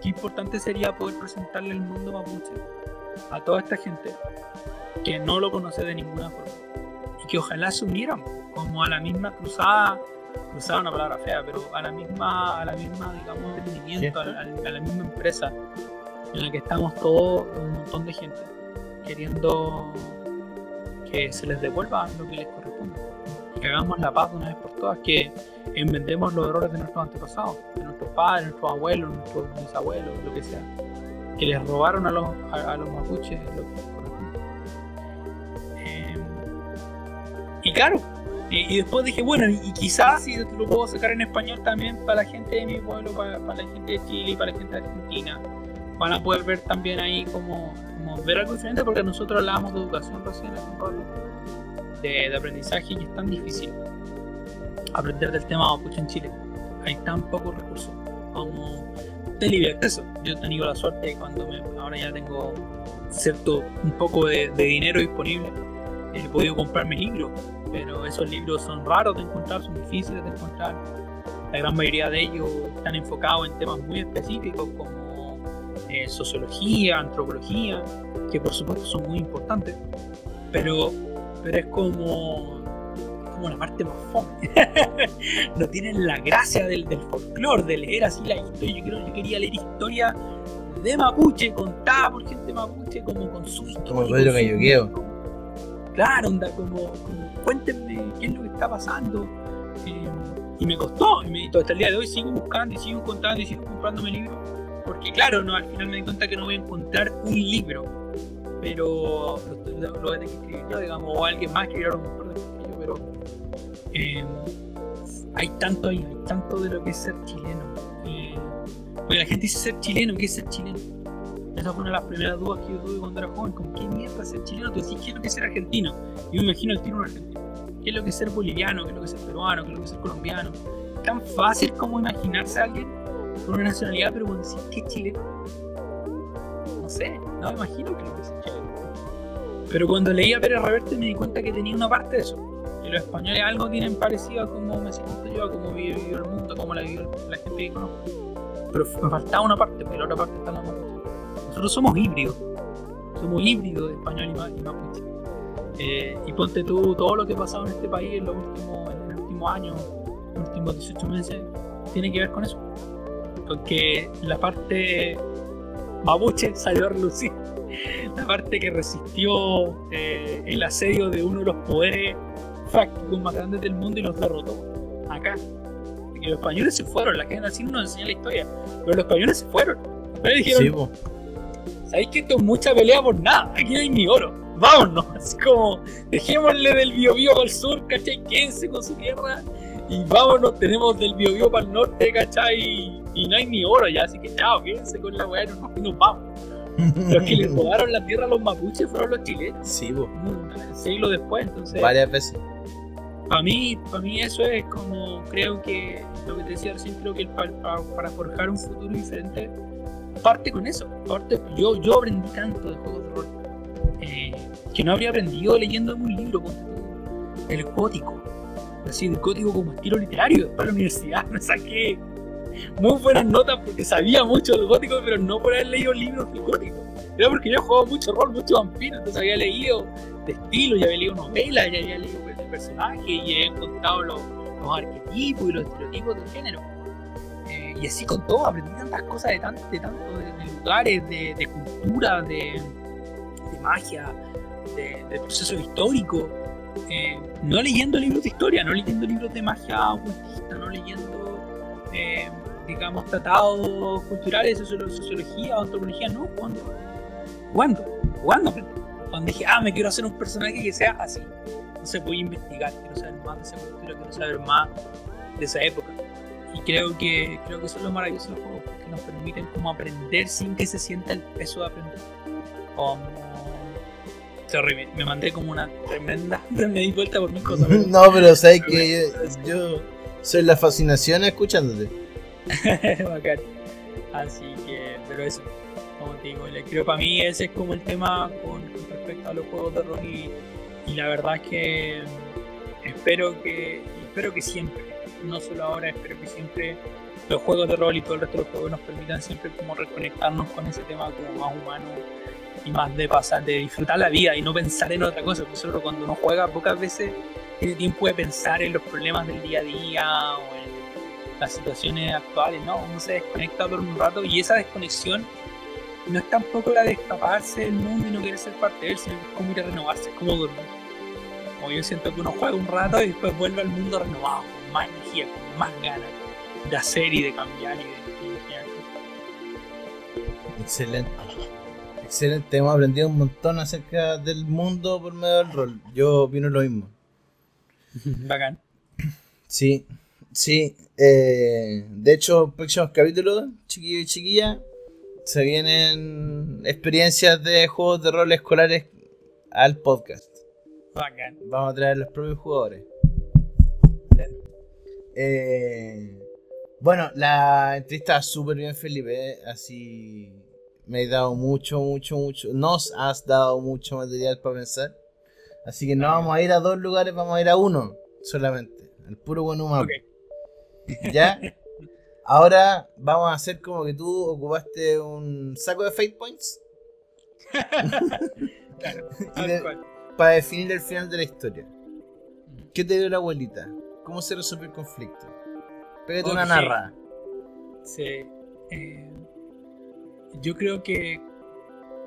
qué importante sería poder presentarle el mundo mapuche a toda esta gente que no lo conoce de ninguna forma. Y que ojalá se unieran como a la misma cruzada, cruzada una palabra fea, pero a la misma, a la misma digamos, a, la misma empresa en la que estamos todos, un montón de gente queriendo que se les devuelva lo que les corresponde. Que hagamos la paz de una vez por todas, que enmendemos los errores de nuestros antepasados, de nuestros padres, nuestros abuelos, nuestros bisabuelos, lo que sea, que les robaron a los, a, los mapuches lo que les corresponde. Em, y claro, y, después dije, bueno, y, quizás si lo puedo sacar en español también para la gente de mi pueblo, para, para la gente de Chile para la gente de Argentina, van a poder ver también ahí como ver algo diferente porque nosotros hablábamos de educación recién de, de aprendizaje y es tan difícil aprender del tema mapuche en Chile. Hay tan pocos recursos como de libre acceso. Yo he tenido la suerte cuando ahora ya tengo cierto un poco de, dinero disponible, he podido comprarme libros, pero esos libros son raros de encontrar, son difíciles de encontrar. La gran mayoría de ellos están enfocados en temas muy específicos como eh, sociología, antropología, que por supuesto son muy importantes, pero, pero es como, como la parte más fome. no tienen la gracia del, del folclore, de leer así la historia. Yo, yo quería leer historia de Mapuche, contada por gente Mapuche, como con su historia. Como Pedro Galloqueo. Claro, onda, como, cuéntenme qué es lo que está pasando. Eh, y me costó, y, me, hasta el día de hoy sigo buscando y sigo contando y sigo comprándome libros porque claro, no, al final me di cuenta que no voy a encontrar un libro, pero lo, voy a tener que escribir yo, digamos, o alguien más que a lo mejor que yo, pero eh, hay tanto ahí, hay tanto de lo que es ser chileno. Eh, la gente dice ser chileno, ¿qué es ser chileno? Esa fue una de las primeras dudas que yo tuve cuando era joven, como, ¿qué mierda ser chileno? Tú decís, ¿qué es lo que es ser argentino? Yo me imagino el tiro argentino. ¿Qué es lo que es ser boliviano? ¿Qué es lo que es ser peruano? ¿Qué es lo que es ser colombiano? Tan fácil como imaginarse a alguien con una nacionalidad, pero cuando decís que es chileno, no sé, no me imagino que lo que es chileno. Pero cuando leí a Pérez Reverte me di cuenta que tenía una parte de eso. Que los españoles algo tienen parecido a cómo me siento yo, a cómo vive el mundo, a cómo la vive la gente que conozco. Pero me faltaba una parte, porque la otra parte está en la mapuche. Nosotros somos híbridos. Somos híbridos de español y mapuche. Eh, y ponte tú todo lo que ha pasado en este país en los últimos, en los últimos años, en los últimos 18 meses, tiene que ver con eso. Porque la parte mapuche salió a relucir la parte que resistió eh, el asedio de uno de los poderes fácticos más grandes del mundo y los derrotó. Acá. Porque los españoles se fueron, la gente así no nos enseña la historia, pero los españoles se fueron. Pero dijeron, ¿sabéis que esto es mucha pelea por nada? Aquí no hay ni oro. Vámonos, así como dejémosle del Biobío al sur, ¿cachai? Quédense con su tierra y vámonos, tenemos del Biobío para el norte, ¿cachai? Y, no hay ni oro ya, así que chao, quédense con la weá y nos vamos. Los que le robaron la tierra a los mapuches fueron los chilenos. Sí, vos. Siglo después, entonces. Varias veces. Para mí, para mí eso es como, creo que, lo que te decía recién, creo que para, para, forjar un futuro diferente, parte con eso. Parte, yo, yo aprendí tanto de juegos de rol eh, que no habría aprendido leyendo un libro como el gótico. Así, el gótico como estilo literario. Para la universidad me saqué muy buenas notas porque sabía mucho del gótico, pero no por haber leído libros del gótico. Era porque yo jugado mucho rol, mucho vampiro, entonces había leído de estilo, ya había leído novelas, ya había leído el personaje y he encontrado los, arquetipos y los estereotipos del género. Eh, y así con todo, aprendí tantas cosas de, tanto, de, tanto, de, lugares, de, cultura, de, magia, de, proceso histórico. Eh, no leyendo libros de historia, no leyendo libros de magia ocultista, no leyendo eh, digamos, tratados culturales, sociología o antropología, no, jugando. Jugando, jugando. Cuando dije, ah, me quiero hacer un personaje que sea así. No se puede investigar, quiero saber más de esa cultura, quiero saber más de esa época. Y creo que, creo que eso es lo maravilloso de los juegos, porque nos permiten como aprender sin que se sienta el peso de aprender. Como... Sorry, me, mandé como una tremenda. Me di vuelta por mis cosas. no, pero sabes que yo, soy la fascinación escuchándote. Bacán. Así que, pero eso, como te digo, creo para mí ese es como el tema con, respecto a los juegos de rol y, la verdad es que espero que espero que siempre, no solo ahora, espero que siempre los juegos de rol y todo el resto de los juegos nos permitan siempre como reconectarnos con ese tema como más humano y más de pasar, de disfrutar la vida y no pensar en otra cosa, porque solo cuando uno juega pocas veces tiene tiempo de pensar en los problemas del día a día o en las situaciones actuales, ¿no? Uno se desconecta por un rato y esa desconexión no es tampoco la de escaparse del mundo y no querer ser parte de él, sino es como ir a renovarse, es como dormir. Como yo siento que uno juega un rato y después vuelve al mundo renovado, con más energía, con más ganas de hacer y de cambiar y de, Excelente. Excelente, hemos aprendido un montón acerca del mundo por medio del rol. Yo opino lo mismo. Bacán. Sí, sí. Eh, de hecho, próximos capítulos, chiquillos y chiquillas, se vienen experiencias de juegos de rol escolares al podcast. Bacán. Vamos a traer los propios jugadores. Eh, bueno, la entrevista súper bien, Felipe. Así me has dado mucho, mucho, mucho. Nos has dado mucho material para pensar. Así que no vamos a ir a dos lugares, vamos a ir a uno solamente. El puro buen humano. ¿Ya? Ahora vamos a hacer como que tú ocupaste un saco de fate points. para definir el final de la historia. ¿Qué te dio la abuelita? ¿Cómo se resolvió el conflicto? Pégate una narra. Sí. Eh, yo creo que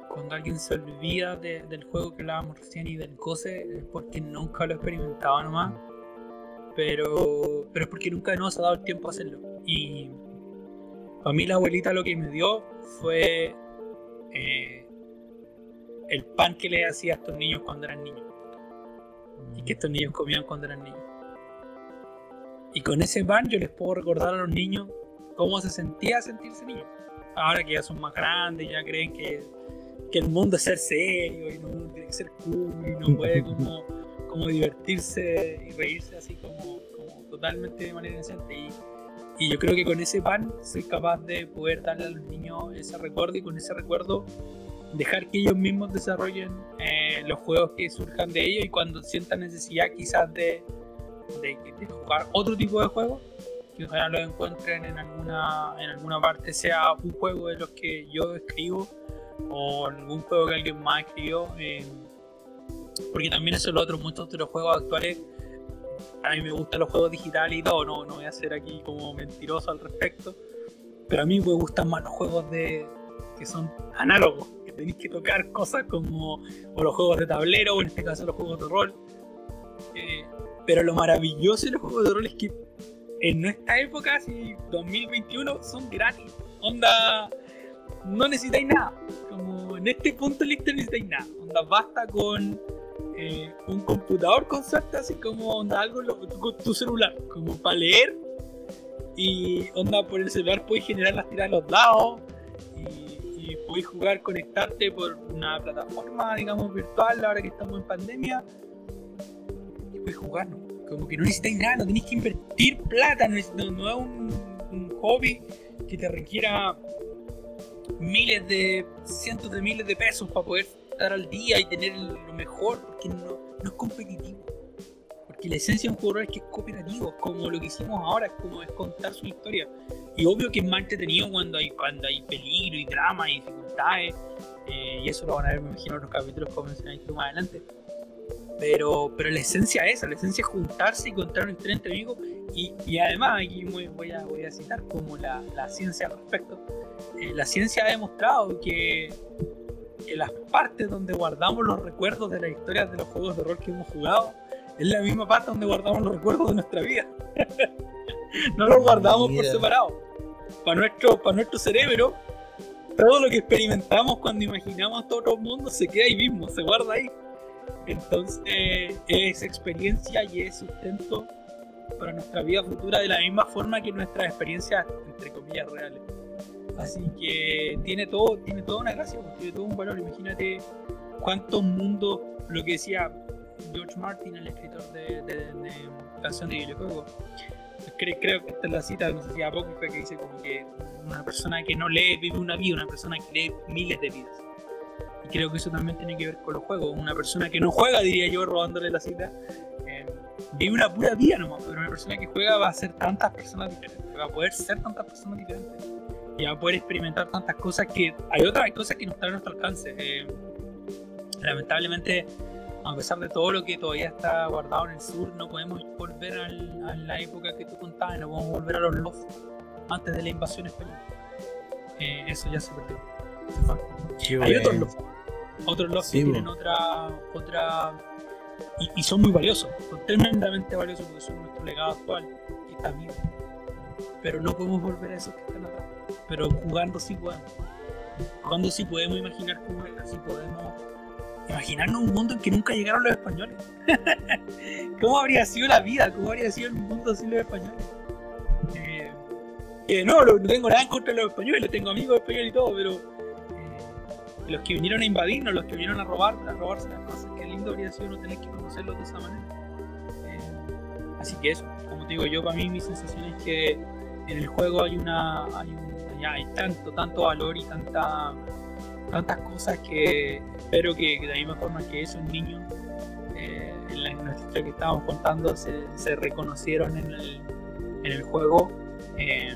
cuando alguien se olvida del juego que hablábamos recién y del cose es porque nunca lo experimentaba nomás. Pero, pero es porque nunca nos ha dado el tiempo a hacerlo. Y a mí la abuelita lo que me dio fue eh, el pan que le hacía a estos niños cuando eran niños. Y que estos niños comían cuando eran niños. Y con ese pan yo les puedo recordar a los niños cómo se sentía sentirse niños. Ahora que ya son más grandes, ya creen que que el mundo es ser serio y no tiene que ser cool y no puede como, como divertirse y reírse así como, como totalmente de manera inocente. Y, y, yo creo que con ese pan soy capaz de poder darle a los niños ese recuerdo y con ese recuerdo dejar que ellos mismos desarrollen eh, los juegos que surjan de ellos y cuando sientan necesidad quizás de, de, jugar otro tipo de juegos, que ojalá lo encuentren en alguna, en alguna parte, sea un juego de los que yo escribo o algún juego que alguien más escribió. Eh, porque también eso es lo otro, muchos de los juegos actuales, a mí me gustan los juegos digitales y todo, no, no voy a ser aquí como mentiroso al respecto, pero a mí me gustan más los juegos de que son análogos, que tenéis que tocar cosas como o los juegos de tablero, o en este caso los juegos de rol. Eh, pero lo maravilloso de los juegos de rol es que en nuestra época, así 2021, son gratis. Onda, no necesitáis nada. Como en este punto listo no necesitáis nada. Onda, basta con eh, un computador con suerte, así como onda, algo con tu celular, como para leer. Y onda, por el celular puedes generar las tiras de los lados. Y, puedes jugar, conectarte por una plataforma, digamos, virtual, ahora que estamos en pandemia. Y puedes jugar, ¿no? Como que no necesitáis nada, no tenéis que invertir plata, no, es, un, un hobby que te requiera miles de, cientos de miles de pesos para poder estar al día y tener lo mejor, porque no, no es competitivo. Porque la esencia de un jugador es que es cooperativo, como lo que hicimos ahora, es como es contar su historia. Y obvio que es más entretenido cuando hay, cuando hay peligro y drama y dificultades, eh, y eso lo van a ver, me imagino, en los capítulos como mencionáis más adelante. Pero, pero la esencia es esa, la esencia es juntarse y contar una historia entre amigos. Y, y además, aquí voy, a, voy a citar como la, la ciencia al respecto. Eh, la ciencia ha demostrado que, que, las partes donde guardamos los recuerdos de las historias de los juegos de rol que hemos jugado es la misma parte donde guardamos los recuerdos de nuestra vida. no los guardamos por separado. Para nuestro, para nuestro cerebro, todo lo que experimentamos cuando imaginamos todo otro mundo se queda ahí mismo, se guarda ahí. Entonces es experiencia y es sustento para nuestra vida futura de la misma forma que nuestras experiencias, entre comillas, reales. Así que tiene todo, tiene toda una gracia, pues, tiene todo un valor. Imagínate cuántos mundos, lo que decía George Martin, el escritor de, de, de canción de videojuegos. Creo, creo, que esta es la cita, no sé si apócrifa, que dice como que una persona que no lee vive una vida, una persona que lee miles de vidas creo que eso también tiene que ver con los juegos. Una persona que no juega, diría yo, robándole la cita, eh, vive una pura vida nomás, pero una persona que juega va a ser tantas personas diferentes, va a poder ser tantas personas diferentes y va a poder experimentar tantas cosas que hay otras hay cosas que no están a nuestro alcance. Eh, lamentablemente, a pesar de todo lo que todavía está guardado en el sur, no podemos volver a la época que tú contabas, no podemos volver a los Lost antes de la invasión española. Eh, eso ya se perdió. Hay otros Lost otros los que tienen otra. otra y, son muy valiosos, son tremendamente valiosos porque son nuestro legado actual, está vivo. Pero no podemos volver a esos que están atrás. Pero jugando sí podemos. Jugando sí podemos imaginar cómo era, sí podemos imaginarnos un mundo en que nunca llegaron los españoles. ¿Cómo habría sido la vida? ¿Cómo habría sido el mundo sin los españoles? Eh, no, no tengo nada en contra de los españoles, tengo amigos españoles y todo, pero los que vinieron a invadirnos, los que vinieron a robar, a robarse las cosas. Qué lindo habría sido no tener que conocerlos de esa manera. Eh, así que eso, como te digo, yo para mí mi sensación es que en el juego hay una hay, hay tanto, tanto valor y tanta, tantas cosas que espero que, de la misma forma que esos niños eh, en, la, historia que estábamos contando se, se reconocieron en el, en el juego. Eh,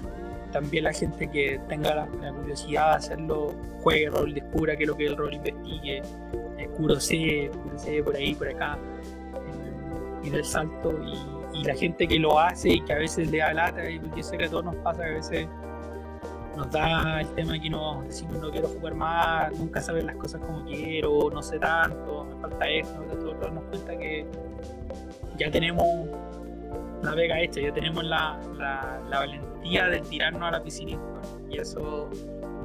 también la gente que tenga la, curiosidad de hacerlo, juegue rol, descubra qué es lo que el rol, investigue, curosee, curosee por ahí, por acá, eh, y del salto. Y, la gente que lo hace y que a veces le da lata, y yo sé que a todos nos pasa, que a veces nos da el tema que no decimos no quiero jugar más, nunca saber las cosas como quiero, no sé tanto, me falta esto, nos cuenta que ya tenemos la vega hecha, ya tenemos la, la, valentía de tirarnos a la piscina y eso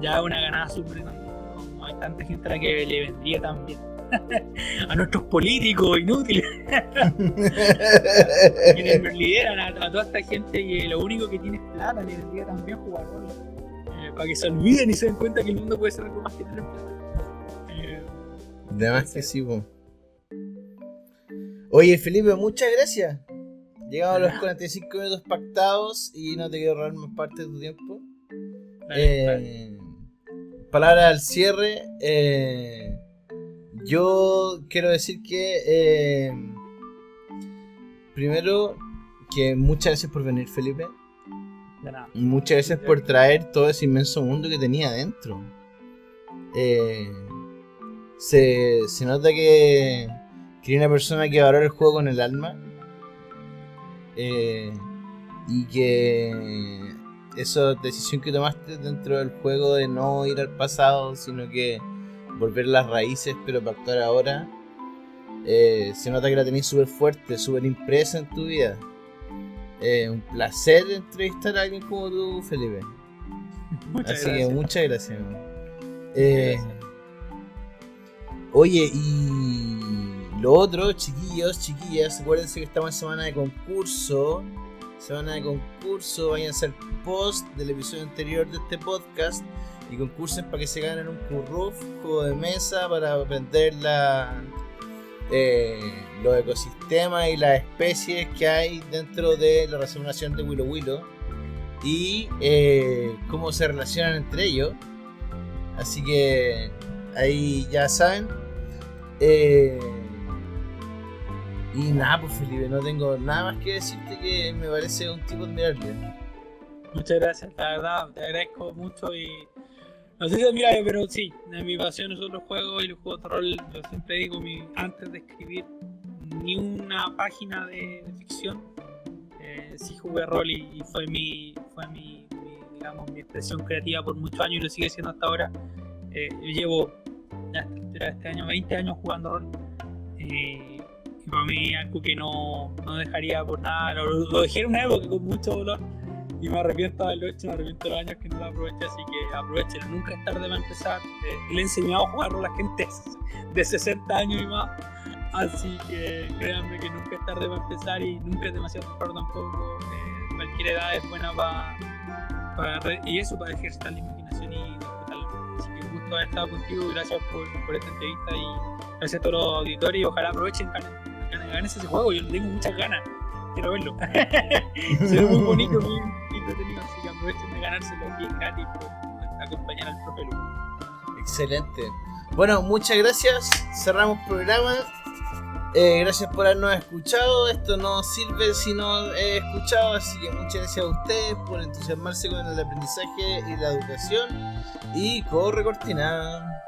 ya es una ganada súper Como hay tanta gente a la que le vendría también. A nuestros políticos inútiles quienes nos lideran a, toda esta gente y lo único que tiene es plata le vendría también jugar eh, para que se olviden y se den cuenta que el mundo puede ser algo más que tener plata eh, de más que sí Oye Felipe, muchas gracias. Llegamos a los 45 minutos pactados y no te quiero robar más parte de tu tiempo. Eh, palabras al cierre. Eh, yo quiero decir que. Eh, primero, que muchas gracias por venir, Felipe. De nada. Muchas gracias por traer todo ese inmenso mundo que tenía adentro. Eh, se, se nota que, que una persona que valora el juego con el alma. Eh, y que esa decisión que tomaste dentro del juego de no ir al pasado, sino que volver a las raíces, pero para actuar ahora, eh, se nota que la tenéis súper fuerte, súper impresa en tu vida. Eh, un placer entrevistar a alguien como tú, Felipe. Muchas Así gracias. que muchas gracias. Muchas Eh, gracias. Oye, y lo otro, chiquillos, chiquillas, acuérdense que estamos en semana de concurso. Semana de concurso, váyanse al post del episodio anterior de este podcast y concursen para que se ganen un curruf, de mesa para aprender la, eh, los ecosistemas y las especies que hay dentro de la Reserva Nacional de Willow Willow y eh, cómo se relacionan entre ellos. Así que ahí ya saben. Eh, y nada, pues Felipe, no tengo nada más que decirte que me parece un tipo admirable. Muchas gracias, la verdad, te agradezco mucho y no sé si es admirable, pero sí, de mi pasión son los juegos y los juegos de rol, yo siempre digo, mi, antes de escribir ni una página de, de ficción, eh, sí jugué rol y, y fue mi, fue mi, mi, digamos, mi expresión creativa por muchos años y lo sigue siendo hasta ahora. Eh, yo llevo este año 20 años jugando rol. eh, y para mí algo que no, no dejaría por nada, lo, lo dejé en una época con mucho dolor y me arrepiento de haberlo hecho, me arrepiento de los años que no lo aproveché, así que aprovechen, nunca es tarde para empezar. Eh, le he enseñado a jugar a la gente de 60 años y más, así que créanme que nunca es tarde para empezar y nunca es demasiado temprano tampoco. Eh, cualquier edad es buena para, para y eso, para ejercitar la imaginación y disfrutarla. Así que un gusto haber estado contigo, gracias por, por esta entrevista y gracias a todos los auditores y ojalá aprovechen, ganen, ganen ese juego, yo le tengo muchas ganas. Quiero verlo. Se ve muy bonito, muy así que aprovechen de ganárselo gratis por acompañar al profe Lu. Excelente. Bueno, muchas gracias. Cerramos programa. Eh, gracias por habernos escuchado. Esto no sirve si no he escuchado, así que muchas gracias a ustedes por entusiasmarse con el aprendizaje y la educación. Y corre cortina.